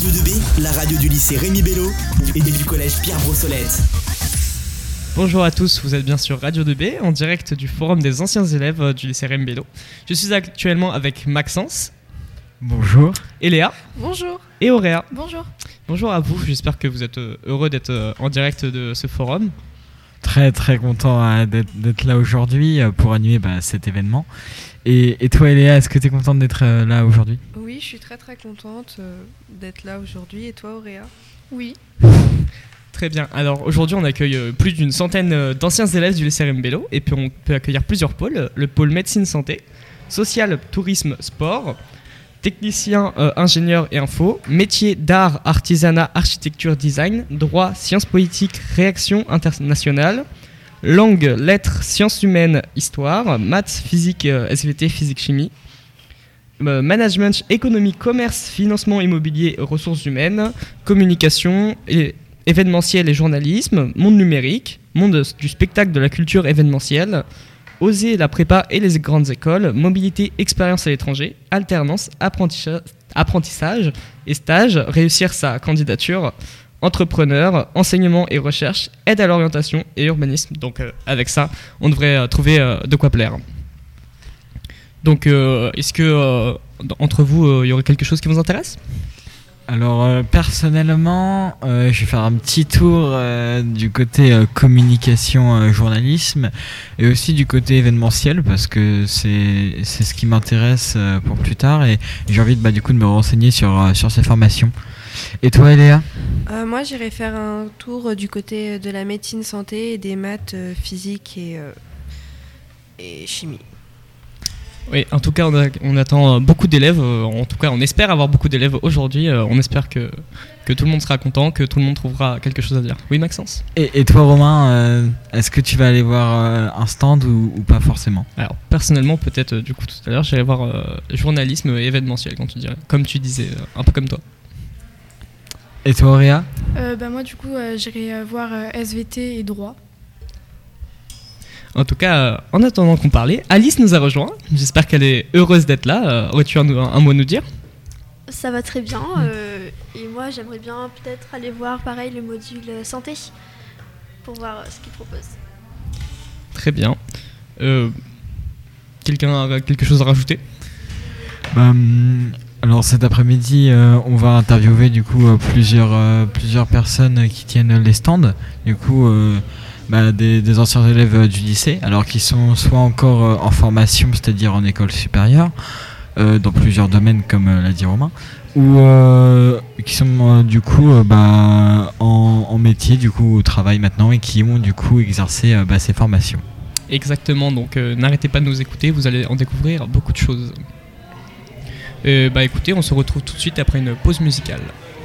Radio 2B, la radio du lycée Rémi Bello et du collège Pierre Brossolette. Bonjour à tous, vous êtes bien sur Radio 2B en direct du forum des anciens élèves euh, du lycée Rémi Bello. Je suis actuellement avec Maxence. Bonjour. Et Léa. Bonjour. Et Auréa. Bonjour. Bonjour à vous, j'espère que vous êtes euh, heureux d'être euh, en direct de ce forum. Très très content d'être là aujourd'hui pour animer bah, cet événement. Et, toi, Léa, est-ce que tu es contente d'être euh, là aujourd'hui? Oui, je suis très très contente euh, d'être là aujourd'hui. Et toi, Auréa? Oui. Très bien. Alors aujourd'hui, on accueille euh, plus d'une centaine d'anciens élèves du lycée Bello et puis on peut accueillir plusieurs pôles le pôle médecine santé, social, tourisme, sport, technicien, ingénieur et info, métier d'art, artisanat, architecture, design, droit, sciences politiques, réaction internationale, langue, lettres, sciences humaines, histoire, maths, physique, euh, SVT, physique, chimie, euh, management, économie, commerce, financement immobilier, ressources humaines, communication, événementiel et journalisme, monde numérique, monde du spectacle, de la culture événementielle, oser la prépa et les grandes écoles, mobilité, expérience à l'étranger, alternance, apprentissage et stage, réussir sa candidature, entrepreneur, enseignement et recherche, aide à l'orientation et urbanisme. Donc euh, avec ça, on devrait euh, trouver euh, de quoi plaire. Donc est-ce que entre vous, il y aurait quelque chose qui vous intéresse? Alors personnellement, je vais faire un petit tour du côté communication, journalisme et aussi du côté événementiel parce que c'est ce qui m'intéresse pour plus tard et j'ai envie de, bah, du coup de me renseigner sur, ces formations. Et toi, euh, Moi, j'irai faire un tour du côté de la médecine santé et des maths, euh, physique et, euh, et chimie. Oui, en tout cas, on, attend beaucoup d'élèves. En tout cas, on espère avoir beaucoup d'élèves aujourd'hui. On espère que, que tout le monde sera content, que tout le monde trouvera quelque chose à dire. Oui, Maxence? Et, toi, Romain, est-ce que tu vas aller voir un stand ou, ou, pas forcément? Alors, personnellement, peut-être, du coup, tout à l'heure, j'irai voir journalisme événementiel, quand tu dirais. Comme tu disais, un peu comme toi. Et toi, Auréa? Euh, bah, Moi, du coup, euh, j'irai euh, voir SVT et droit. En tout cas, en attendant qu'on parlait, Alice nous a rejoint. J'espère qu'elle est heureuse d'être là. Aurais-tu un, un, mot à nous dire? Ça va très bien. et moi, j'aimerais bien peut-être aller voir, pareil, le module santé pour voir ce qu'il propose. Très bien. Quelqu'un a quelque chose à rajouter? Bah, hum, alors cet après-midi, euh, on va interviewer du coup euh, plusieurs, euh, plusieurs personnes qui tiennent les stands, du coup bah, des, anciens élèves du lycée, alors qui sont soit encore en formation, c'est-à-dire en école supérieure, dans plusieurs domaines comme l'a dit Romain, ou qui sont du coup bah, en, métier, du coup au travail maintenant et qui ont du coup exercé bah, ces formations. Exactement, donc n'arrêtez pas de nous écouter, vous allez en découvrir beaucoup de choses. Euh, bah écoutez, on se retrouve tout de suite après une pause musicale.